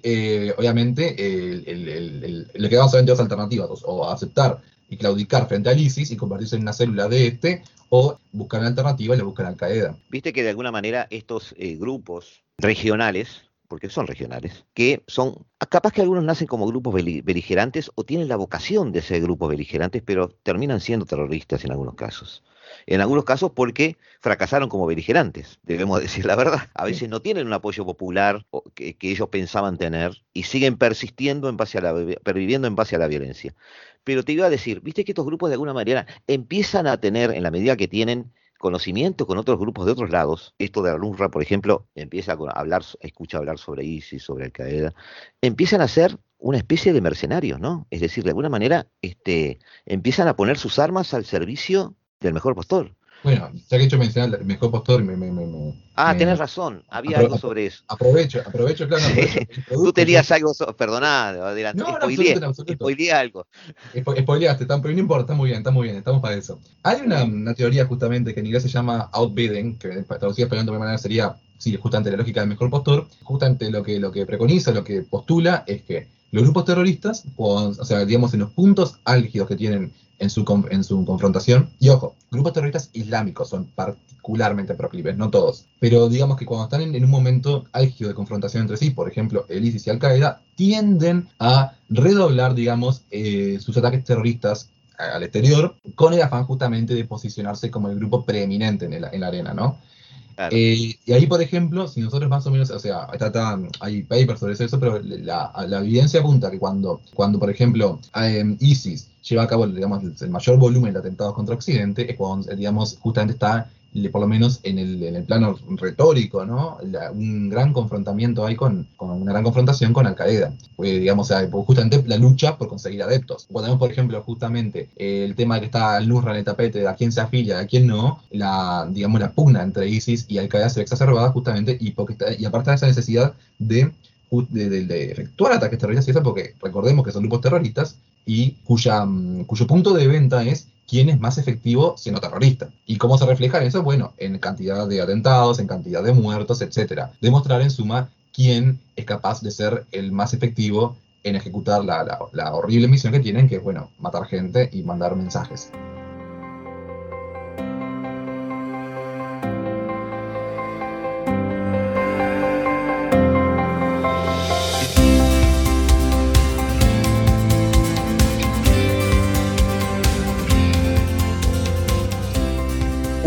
obviamente le quedaban solamente dos alternativas, o aceptar y claudicar frente al ISIS y convertirse en una célula de este, o buscar una alternativa y le buscan Al Qaeda. Viste que de alguna manera estos eh, grupos regionales, porque son regionales, que son, capaz que algunos nacen como grupos beligerantes o tienen la vocación de ser grupos beligerantes, pero terminan siendo terroristas en algunos casos. En algunos casos porque fracasaron como beligerantes, debemos *laughs* decir la verdad. A veces no tienen un apoyo popular que, que ellos pensaban tener y siguen persistiendo en base a la, perviviendo en base a la violencia. Pero te iba a decir, viste que estos grupos de alguna manera empiezan a tener, en la medida que tienen conocimiento con otros grupos de otros lados, esto de la por ejemplo, empieza a hablar, escucha hablar sobre ISIS, sobre Al Qaeda, empiezan a ser una especie de mercenarios, ¿no? Es decir, de alguna manera, este, empiezan a poner sus armas al servicio del mejor postor. Bueno, ya que he hecho mencionar el mejor postor, me, me, me Ah, tienes razón, había algo sobre eso. Aprovecho, aprovecho, claro. *laughs* Tú tenías algo, so... perdoná, adelante, no, spoileé, no, spoileé algo. Spoileaste, pero no importa, está muy bien, está muy bien, estamos para eso. Hay una, una teoría justamente que en inglés se llama outbidding, que traducida español de manera sería, sí, justamente la lógica del mejor postor, justamente lo que, lo que preconiza, lo que postula es que los grupos terroristas, o, sea, digamos, en los puntos álgidos que tienen en su, en su confrontación, y ojo, grupos terroristas islámicos son particularmente proclives, no todos, pero digamos que cuando están en, un momento álgido de confrontación entre sí, por ejemplo, el ISIS y Al-Qaeda, tienden a redoblar, digamos, eh, sus ataques terroristas al exterior con el afán justamente de posicionarse como el grupo preeminente en, en la arena, ¿no? Eh, y ahí, por ejemplo, si nosotros más o menos, o sea, está, hay papers sobre eso, pero la, evidencia apunta que cuando, cuando por ejemplo, eh, ISIS lleva a cabo digamos, el mayor volumen de atentados contra Occidente, es cuando, digamos, justamente está por lo menos en el, en el plano retórico, ¿no? un gran confrontamiento hay con, una gran confrontación con Al Qaeda. Pues, digamos, justamente la lucha por conseguir adeptos. Cuando vemos, por ejemplo, justamente el tema de que está al Nusra en el tapete, de a quién se afilia, a quién no, la, digamos, la pugna entre ISIS y Al Qaeda se ve exacerbada justamente y, porque y aparte de esa necesidad de de, efectuar ataques terroristas y eso porque recordemos que son grupos terroristas y cuya, mm, cuyo punto de venta es quién es más efectivo siendo terrorista. ¿Y cómo se refleja eso? Bueno, en cantidad de atentados, en cantidad de muertos, etc. Demostrar en suma quién es capaz de ser el más efectivo en ejecutar la, la horrible misión que tienen, que es, bueno, matar gente y mandar mensajes.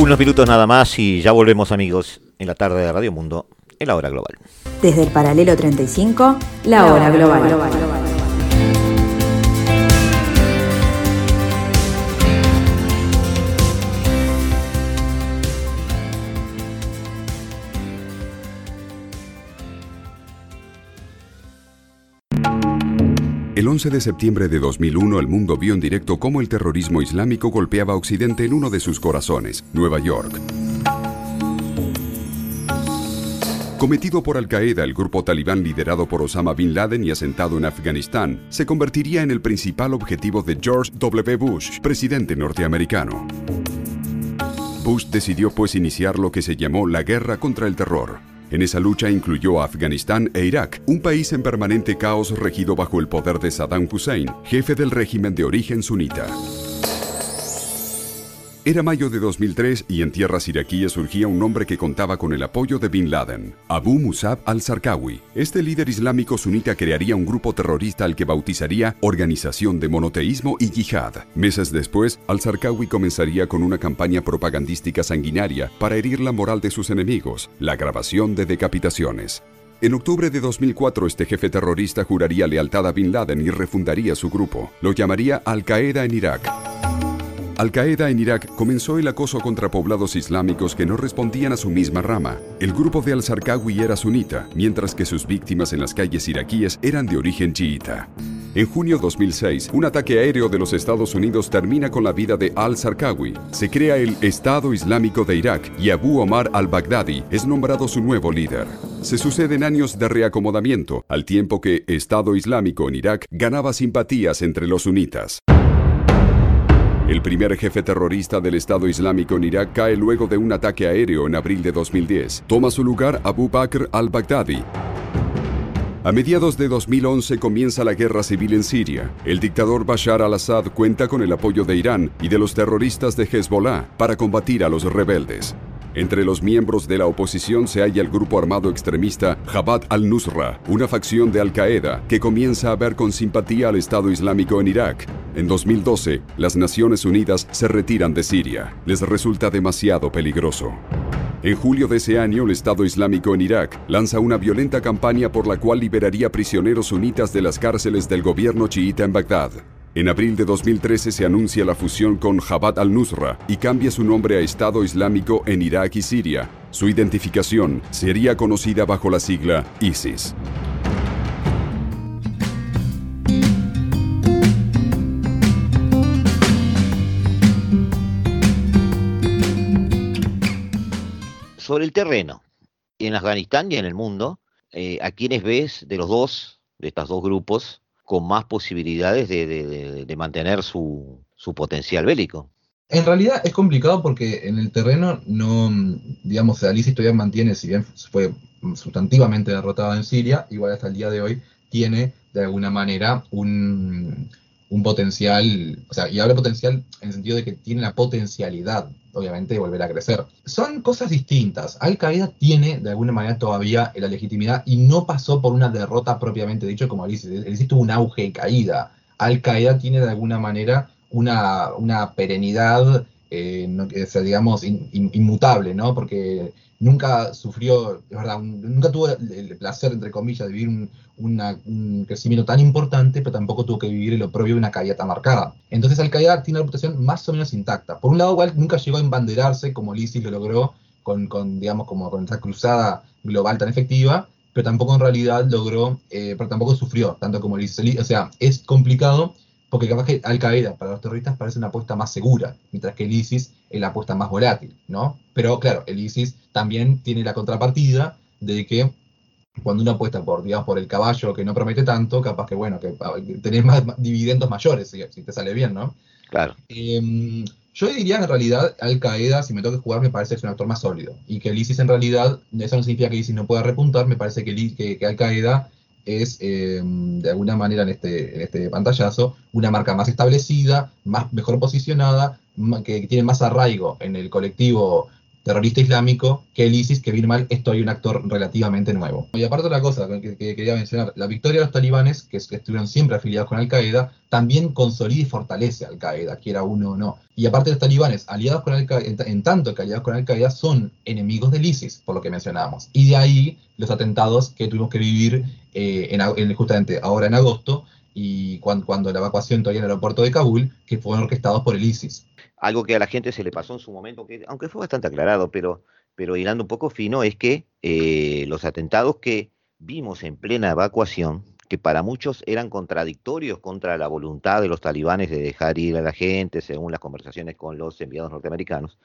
Unos minutos nada más y ya volvemos amigos en la tarde de Radio Mundo en la hora global. Desde el paralelo 35, la hora global. El 11 de septiembre de 2001 el mundo vio en directo cómo el terrorismo islámico golpeaba a Occidente en uno de sus corazones, Nueva York. Cometido por Al-Qaeda, el grupo talibán liderado por Osama Bin Laden y asentado en Afganistán, se convertiría en el principal objetivo de George W. Bush, presidente norteamericano. Bush decidió pues iniciar lo que se llamó la guerra contra el terror. En esa lucha incluyó a Afganistán e Irak, un país en permanente caos regido bajo el poder de Saddam Hussein, jefe del régimen de origen sunita. Era mayo de 2003 y en tierras iraquíes surgía un hombre que contaba con el apoyo de Bin Laden, Abu Musab al-Zarqawi. Este líder islámico sunita crearía un grupo terrorista al que bautizaría Organización de Monoteísmo y Yihad. Meses después, al-Zarqawi comenzaría con una campaña propagandística sanguinaria para herir la moral de sus enemigos, la grabación de decapitaciones. En octubre de 2004, este jefe terrorista juraría lealtad a Bin Laden y refundaría su grupo. Lo llamaría Al-Qaeda en Irak. Al-Qaeda en Irak comenzó el acoso contra poblados islámicos que no respondían a su misma rama. El grupo de al-Zarqawi era sunita, mientras que sus víctimas en las calles iraquíes eran de origen chiita. En junio 2006, un ataque aéreo de los Estados Unidos termina con la vida de al-Zarqawi. Se crea el Estado Islámico de Irak y Abu Omar al-Baghdadi es nombrado su nuevo líder. Se suceden años de reacomodamiento, al tiempo que Estado Islámico en Irak ganaba simpatías entre los sunitas. El primer jefe terrorista del Estado Islámico en Irak cae luego de un ataque aéreo en abril de 2010. Toma su lugar Abu Bakr al-Baghdadi. A mediados de 2011 comienza la guerra civil en Siria. El dictador Bashar al-Assad cuenta con el apoyo de Irán y de los terroristas de Hezbollah para combatir a los rebeldes. Entre los miembros de la oposición se halla el grupo armado extremista Jabhat al-Nusra, una facción de Al-Qaeda que comienza a ver con simpatía al Estado Islámico en Irak. En 2012, las Naciones Unidas se retiran de Siria. Les resulta demasiado peligroso. En julio de ese año, el Estado Islámico en Irak lanza una violenta campaña por la cual liberaría prisioneros sunitas de las cárceles del gobierno chiita en Bagdad. En abril de 2013 se anuncia la fusión con Jabhat al-Nusra y cambia su nombre a Estado Islámico en Irak y Siria. Su identificación sería conocida bajo la sigla ISIS. Sobre el terreno, en Afganistán y en el mundo, eh, ¿a quiénes ves de los dos, de estos dos grupos, con más posibilidades de, mantener su, potencial bélico. En realidad es complicado porque en el terreno no, digamos, Alicia todavía mantiene, si bien fue sustantivamente derrotada en Siria, igual hasta el día de hoy tiene de alguna manera, un, un potencial, o sea, y habla potencial en el sentido de que tiene la potencialidad, obviamente, de volver a crecer. Son cosas distintas. Al Qaeda tiene, de alguna manera, todavía la legitimidad y no pasó por una derrota propiamente dicho, como el ISIS. El ISIS tuvo un auge y caída. Al Qaeda tiene, de alguna manera, una, una perenidad, eh, no, digamos, inmutable, ¿no? Porque nunca sufrió, es verdad, nunca tuvo el, placer, entre comillas, de vivir un, un, crecimiento tan importante, pero tampoco tuvo que vivir lo propio de una caída tan marcada. Entonces Al-Qaeda tiene una reputación más o menos intacta. Por un lado, igual nunca llegó a embanderarse como el ISIS lo logró con, con, digamos, como con esa cruzada global tan efectiva, pero tampoco en realidad logró, eh, pero tampoco sufrió tanto como el ISIS. O sea, es complicado porque capaz que Al-Qaeda para los terroristas parece una apuesta más segura, mientras que el ISIS es la apuesta más volátil, ¿no? Pero claro, el ISIS también tiene la contrapartida de que cuando uno apuesta por, digamos, por el caballo que no promete tanto, capaz que, bueno, que tenés más dividendos mayores, si, te sale bien, ¿no? Claro. Em, yo diría en realidad Al Qaeda, si me toca jugar, me parece que es un actor más sólido. Y que el ISIS en realidad, eso no significa que ISIS no pueda repuntar, me parece que, que Al Qaeda es em, de alguna manera en este, en este pantallazo una marca más establecida, más mejor posicionada, que tiene más arraigo en el colectivo terrorista islámico que el ISIS, que bien mal es todavía un actor relativamente nuevo. Y aparte otra cosa que, quería mencionar, la victoria de los talibanes, que, estuvieron siempre afiliados con Al-Qaeda, también consolida y fortalece a Al-Qaeda, quiera uno o no. Y aparte los talibanes, aliados con Al-Qaeda, en, tanto que aliados con Al-Qaeda, son enemigos del ISIS, por lo que mencionábamos. Y de ahí los atentados que tuvimos que vivir eh, en, justamente ahora en agosto, y cuando, cuando la evacuación todavía en el aeropuerto de Kabul, que fueron orquestados por el ISIS algo que a la gente se le pasó en su momento, que aunque fue bastante aclarado, pero, pero hilando un poco fino, es que eh, los atentados que vimos en plena evacuación, que para muchos eran contradictorios contra la voluntad de los talibanes de dejar ir a la gente, según las conversaciones con los enviados norteamericanos,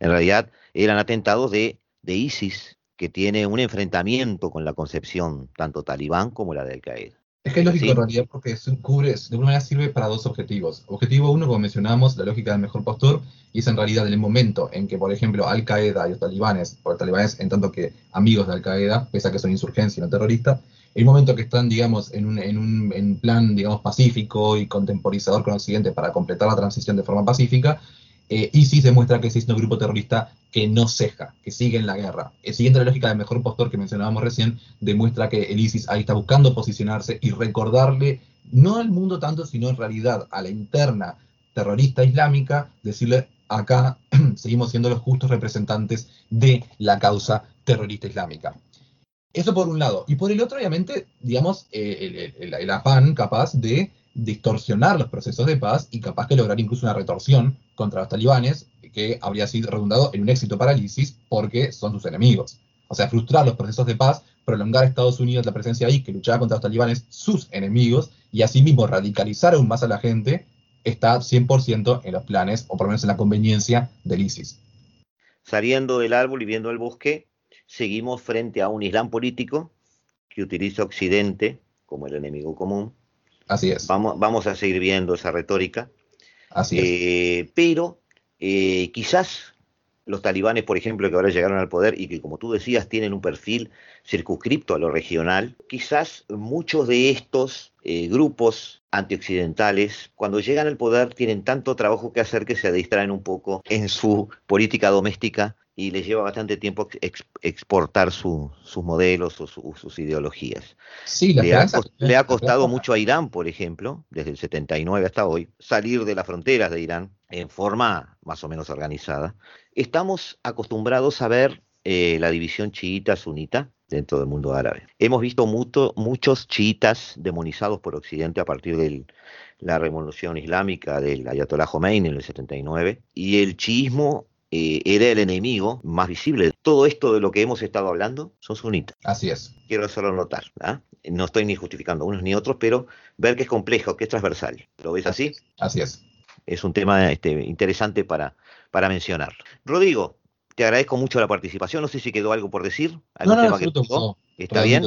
en realidad eran atentados de, de ISIS, que tiene un enfrentamiento con la concepción tanto talibán como la de Al-Qaeda. Es que es lógico en realidad porque cubre, de alguna manera sirve para dos objetivos. Objetivo uno, como mencionamos, la lógica del mejor postor, y es en realidad el momento en que, por ejemplo, Al-Qaeda y los talibanes, o los talibanes en tanto que amigos de Al-Qaeda, pese a que son insurgencia y no terroristas, el momento que están, digamos, en un, en un en plan, digamos, pacífico y contemporizador con Occidente para completar la transición de forma pacífica, eh, ISIS demuestra que existe un grupo terrorista que no ceja, que sigue en la guerra. Eh, siguiendo la lógica del mejor postor que mencionábamos recién, demuestra que el ISIS ahí está buscando posicionarse y recordarle, no al mundo tanto, sino en realidad a la interna terrorista islámica, decirle, acá *clears throat* seguimos siendo los justos representantes de la causa terrorista islámica. Eso por un lado. Y por el otro, obviamente, digamos, eh, el afán capaz de distorsionar los procesos de paz y capaz que lograr incluso una retorsión contra los talibanes que habría sido redundado en un éxito para el ISIS porque son sus enemigos. O sea, frustrar los procesos de paz, prolongar a Estados Unidos la presencia ahí, que luchaba contra los talibanes, sus enemigos, y asimismo radicalizar aún más a la gente, está 100% en los planes, o por lo menos en la conveniencia del ISIS. Saliendo del árbol y viendo el bosque, seguimos frente a un Islam político que utiliza Occidente como el enemigo común, Así es. Vamos, vamos a seguir viendo esa retórica. Así es. Eh, pero eh, quizás los talibanes, por ejemplo, que ahora llegaron al poder y que, como tú decías, tienen un perfil circunscripto a lo regional, quizás muchos de estos eh, grupos antioccidentales, cuando llegan al poder, tienen tanto trabajo que hacer que se distraen un poco en su política doméstica y les lleva bastante tiempo exportar sus modelos o sus ideologías. Sí, le, ha, le, ha, costado mucho a Irán, por ejemplo, desde el 79 hasta hoy, salir de las fronteras de Irán en forma más o menos organizada. Estamos acostumbrados a ver eh, la división chiita-sunita dentro del mundo árabe. Hemos visto muchos chiitas demonizados por Occidente a partir de la revolución islámica del Ayatollah Khomeini en el 79 y el chiismo eh, era el enemigo más visible. Todo esto de lo que hemos estado hablando son sunitas. Así es. Quiero solo notar. ¿ah? No estoy ni justificando unos ni otros, pero ver que es complejo, que es transversal. ¿Lo ves así? Así es. Es un tema este, interesante para, para mencionarlo. Rodrigo, te agradezco mucho la participación. No sé si quedó algo por decir. ¿Algún no, no, ¿Está bien?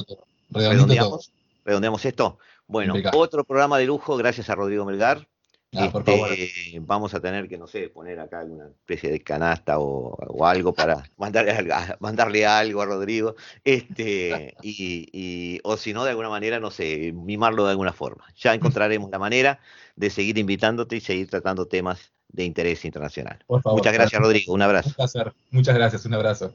Redondeamos, redondeamos esto. Bueno, otro programa de lujo, gracias a Rodrigo Melgar Ah, por Este, favor. vamos a tener que, no sé, poner acá alguna especie de canasta o, o algo para *laughs* mandarle, a- mandarle algo a Rodrigo, este, y, y- o si no, de alguna manera, no sé, mimarlo de alguna forma. Ya encontraremos la manera de seguir invitándote y seguir tratando temas de interés internacional. Por favor. Muchas gracias, Rodrigo. Un abrazo. Un placer. Muchas gracias. Un abrazo.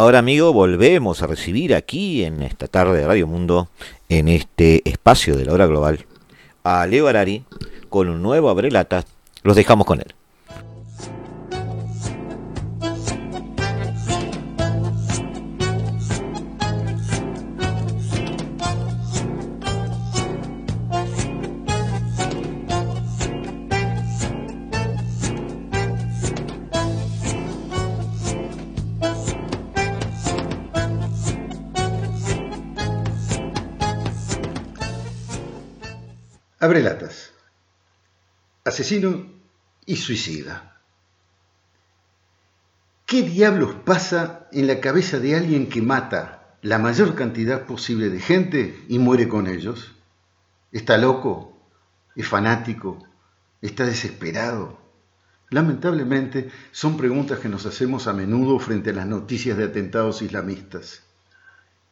Ahora, amigo, volvemos a recibir aquí en esta tarde de Radio Mundo, en este espacio de la hora global, a Leo Arari con un nuevo Abrelatas. Los dejamos con él. Y suicida. ¿Qué diablos pasa en la cabeza de alguien que mata la mayor cantidad posible de gente y muere con ellos? ¿Está loco? ¿Es fanático? ¿Está desesperado? Lamentablemente son preguntas que nos hacemos a menudo frente a las noticias de atentados islamistas.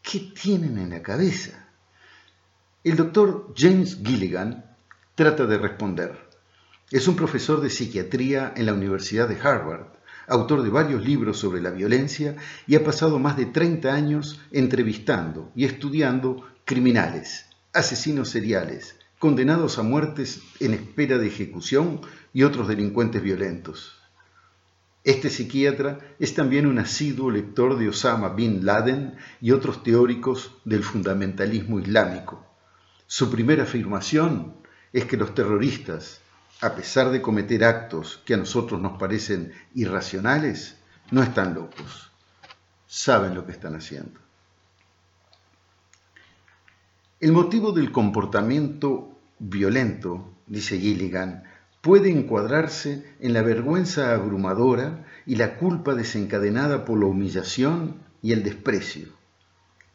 ¿Qué tienen en la cabeza? El doctor James Gilligan trata de responder. Es un profesor de psiquiatría en la Universidad de Harvard, autor de varios libros sobre la violencia y ha pasado más de 30 años entrevistando y estudiando criminales, asesinos seriales, condenados a muertes en espera de ejecución y otros delincuentes violentos. Este psiquiatra es también un asiduo lector de Osama bin Laden y otros teóricos del fundamentalismo islámico. Su primera afirmación es que los terroristas, a pesar de cometer actos que a nosotros nos parecen irracionales, no están locos. Saben lo que están haciendo. El motivo del comportamiento violento, dice Gilligan, puede encuadrarse en la vergüenza abrumadora y la culpa desencadenada por la humillación y el desprecio,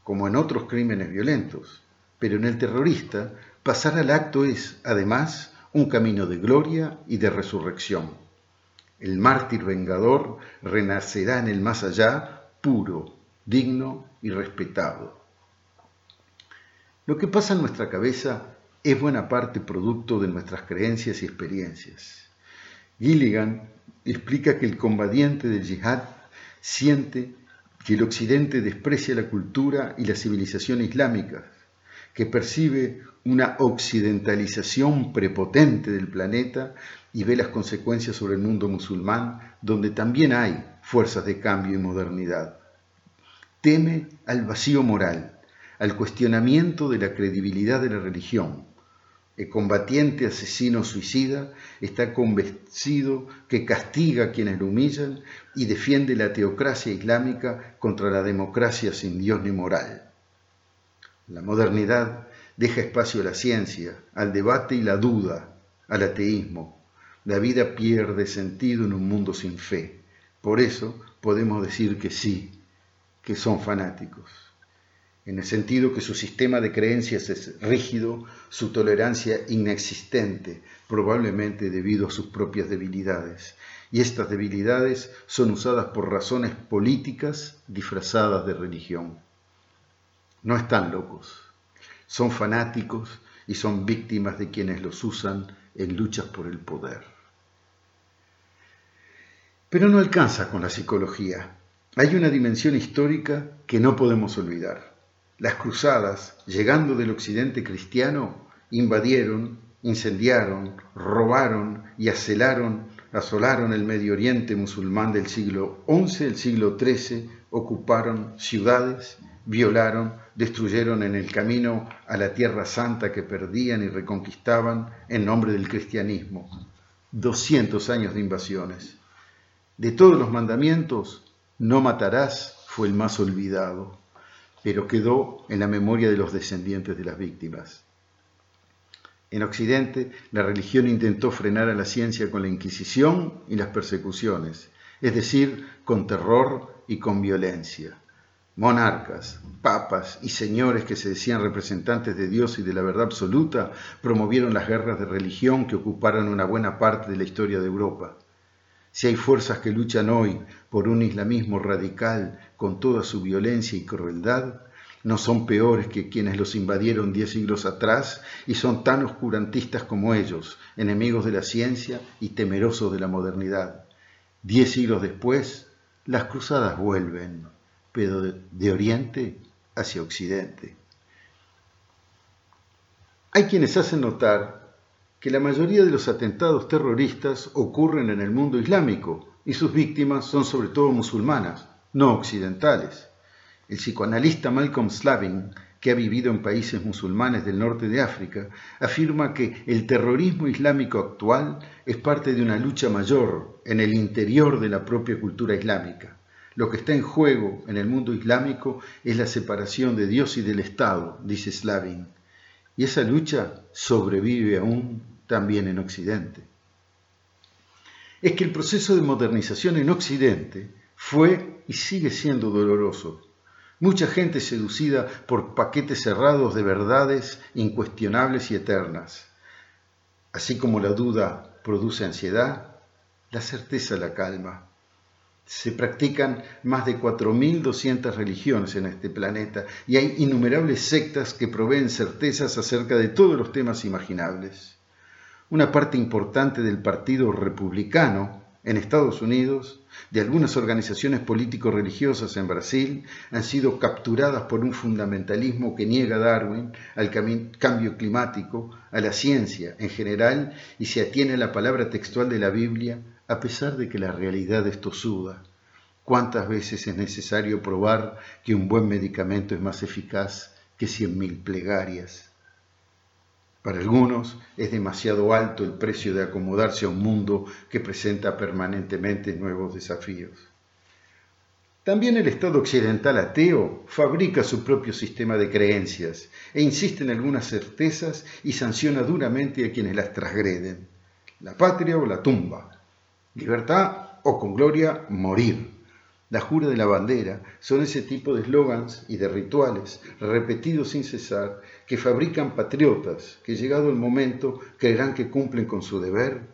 como en otros crímenes violentos. Pero en el terrorista, pasar al acto es, además, un camino de gloria y de resurrección. El mártir vengador renacerá en el más allá, puro, digno y respetado. Lo que pasa en nuestra cabeza es buena parte producto de nuestras creencias y experiencias. Gilligan explica que el combatiente del yihad siente que el occidente desprecia la cultura y la civilización islámica, que percibe una occidentalización prepotente del planeta y ve las consecuencias sobre el mundo musulmán, donde también hay fuerzas de cambio y modernidad. Teme al vacío moral, al cuestionamiento de la credibilidad de la religión. El combatiente asesino suicida está convencido que castiga a quienes lo humillan y defiende la teocracia islámica contra la democracia sin Dios ni moral. La modernidad deja espacio a la ciencia, al debate y la duda, al ateísmo. La vida pierde sentido en un mundo sin fe. Por eso podemos decir que sí, que son fanáticos. En el sentido que su sistema de creencias es rígido, su tolerancia inexistente, probablemente debido a sus propias debilidades. Y estas debilidades son usadas por razones políticas disfrazadas de religión. No están locos, son fanáticos y son víctimas de quienes los usan en luchas por el poder. Pero no alcanza con la psicología. Hay una dimensión histórica que no podemos olvidar. Las cruzadas, llegando del occidente cristiano, invadieron, incendiaron, robaron y aselaron, asolaron el Medio Oriente musulmán del siglo XI, el siglo XIII, ocuparon ciudades, violaron, destruyeron en el camino a la tierra santa que perdían y reconquistaban en nombre del cristianismo. 200 años de invasiones. De todos los mandamientos, no matarás fue el más olvidado, pero quedó en la memoria de los descendientes de las víctimas. En Occidente, la religión intentó frenar a la ciencia con la Inquisición y las persecuciones, es decir, con terror y con violencia. Monarcas, papas y señores que se decían representantes de Dios y de la verdad absoluta promovieron las guerras de religión que ocuparon una buena parte de la historia de Europa. Si hay fuerzas que luchan hoy por un islamismo radical con toda su violencia y crueldad, no son peores que quienes los invadieron diez siglos atrás y son tan oscurantistas como ellos, enemigos de la ciencia y temerosos de la modernidad. Diez siglos después, las cruzadas vuelven, pero de, oriente hacia occidente. Hay quienes hacen notar que la mayoría de los atentados terroristas ocurren en el mundo islámico y sus víctimas son sobre todo musulmanas, no occidentales. El psicoanalista Malcolm Slavin, que ha vivido en países musulmanes del norte de África, afirma que el terrorismo islámico actual es parte de una lucha mayor en el interior de la propia cultura islámica. Lo que está en juego en el mundo islámico es la separación de Dios y del Estado, dice Slavin. Y esa lucha sobrevive aún también en Occidente. Es que el proceso de modernización en Occidente fue y sigue siendo doloroso Mucha gente seducida por paquetes cerrados de verdades incuestionables y eternas. Así como la duda produce ansiedad, la certeza la calma. Se practican más de 4.200 religiones en este planeta y hay innumerables sectas que proveen certezas acerca de todos los temas imaginables. Una parte importante del Partido Republicano en Estados Unidos, de algunas organizaciones político-religiosas en Brasil, han sido capturadas por un fundamentalismo que niega a Darwin, al cambio climático, a la ciencia en general y se atiene a la palabra textual de la Biblia, a pesar de que la realidad es tosuda. ¿Cuántas veces es necesario probar que un buen medicamento es más eficaz que cien mil plegarias? Para algunos es demasiado alto el precio de acomodarse a un mundo que presenta permanentemente nuevos desafíos. También el Estado occidental ateo fabrica su propio sistema de creencias e insiste en algunas certezas y sanciona duramente a quienes las transgreden. La patria o la tumba, libertad o con gloria morir la jura de la bandera, son ese tipo de eslogans y de rituales repetidos sin cesar que fabrican patriotas que llegado el momento creerán que cumplen con su deber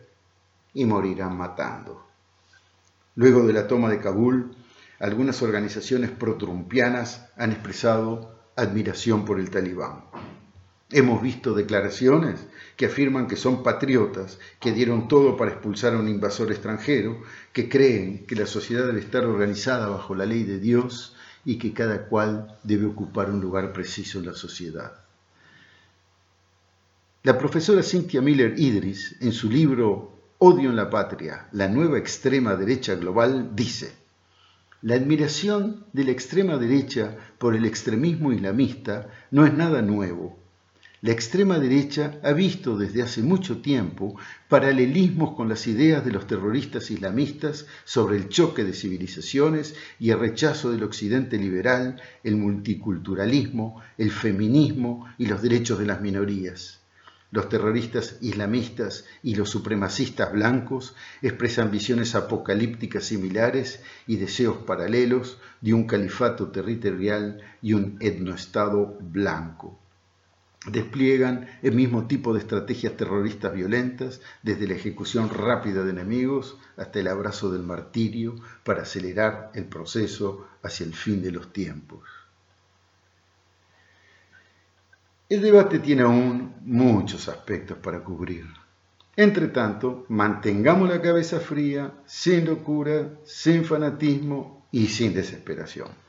y morirán matando. Luego de la toma de Kabul, algunas organizaciones protrumpianas han expresado admiración por el talibán. Hemos visto declaraciones que afirman que son patriotas, que dieron todo para expulsar a un invasor extranjero, que creen que la sociedad debe estar organizada bajo la ley de Dios y que cada cual debe ocupar un lugar preciso en la sociedad. La profesora Cynthia Miller Idris, en su libro Odio en la Patria, la nueva extrema derecha global, dice, la admiración de la extrema derecha por el extremismo islamista no es nada nuevo la extrema derecha ha visto desde hace mucho tiempo paralelismos con las ideas de los terroristas islamistas sobre el choque de civilizaciones y el rechazo del occidente liberal, el multiculturalismo, el feminismo y los derechos de las minorías. Los terroristas islamistas y los supremacistas blancos expresan visiones apocalípticas similares y deseos paralelos de un califato territorial y un etnoestado blanco despliegan el mismo tipo de estrategias terroristas violentas, desde la ejecución rápida de enemigos hasta el abrazo del martirio, para acelerar el proceso hacia el fin de los tiempos. El debate tiene aún muchos aspectos para cubrir. Entre tanto, mantengamos la cabeza fría, sin locura, sin fanatismo y sin desesperación.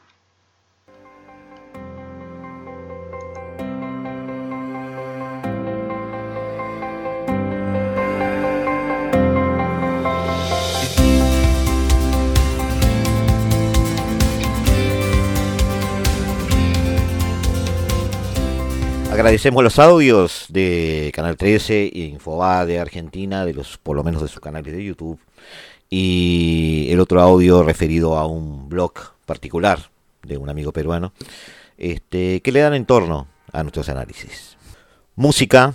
Agradecemos los audios de Canal 13 e Infoba de Argentina, de los, por lo menos de sus canales de YouTube, y el otro audio referido a un blog particular de un amigo peruano, este, que le dan en torno a nuestros análisis. Música,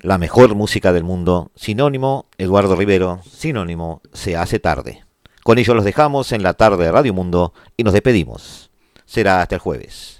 la mejor música del mundo, sinónimo Eduardo Rivero, sinónimo se hace tarde. Con ello los dejamos en la tarde de Radio Mundo y nos despedimos. Será hasta el jueves.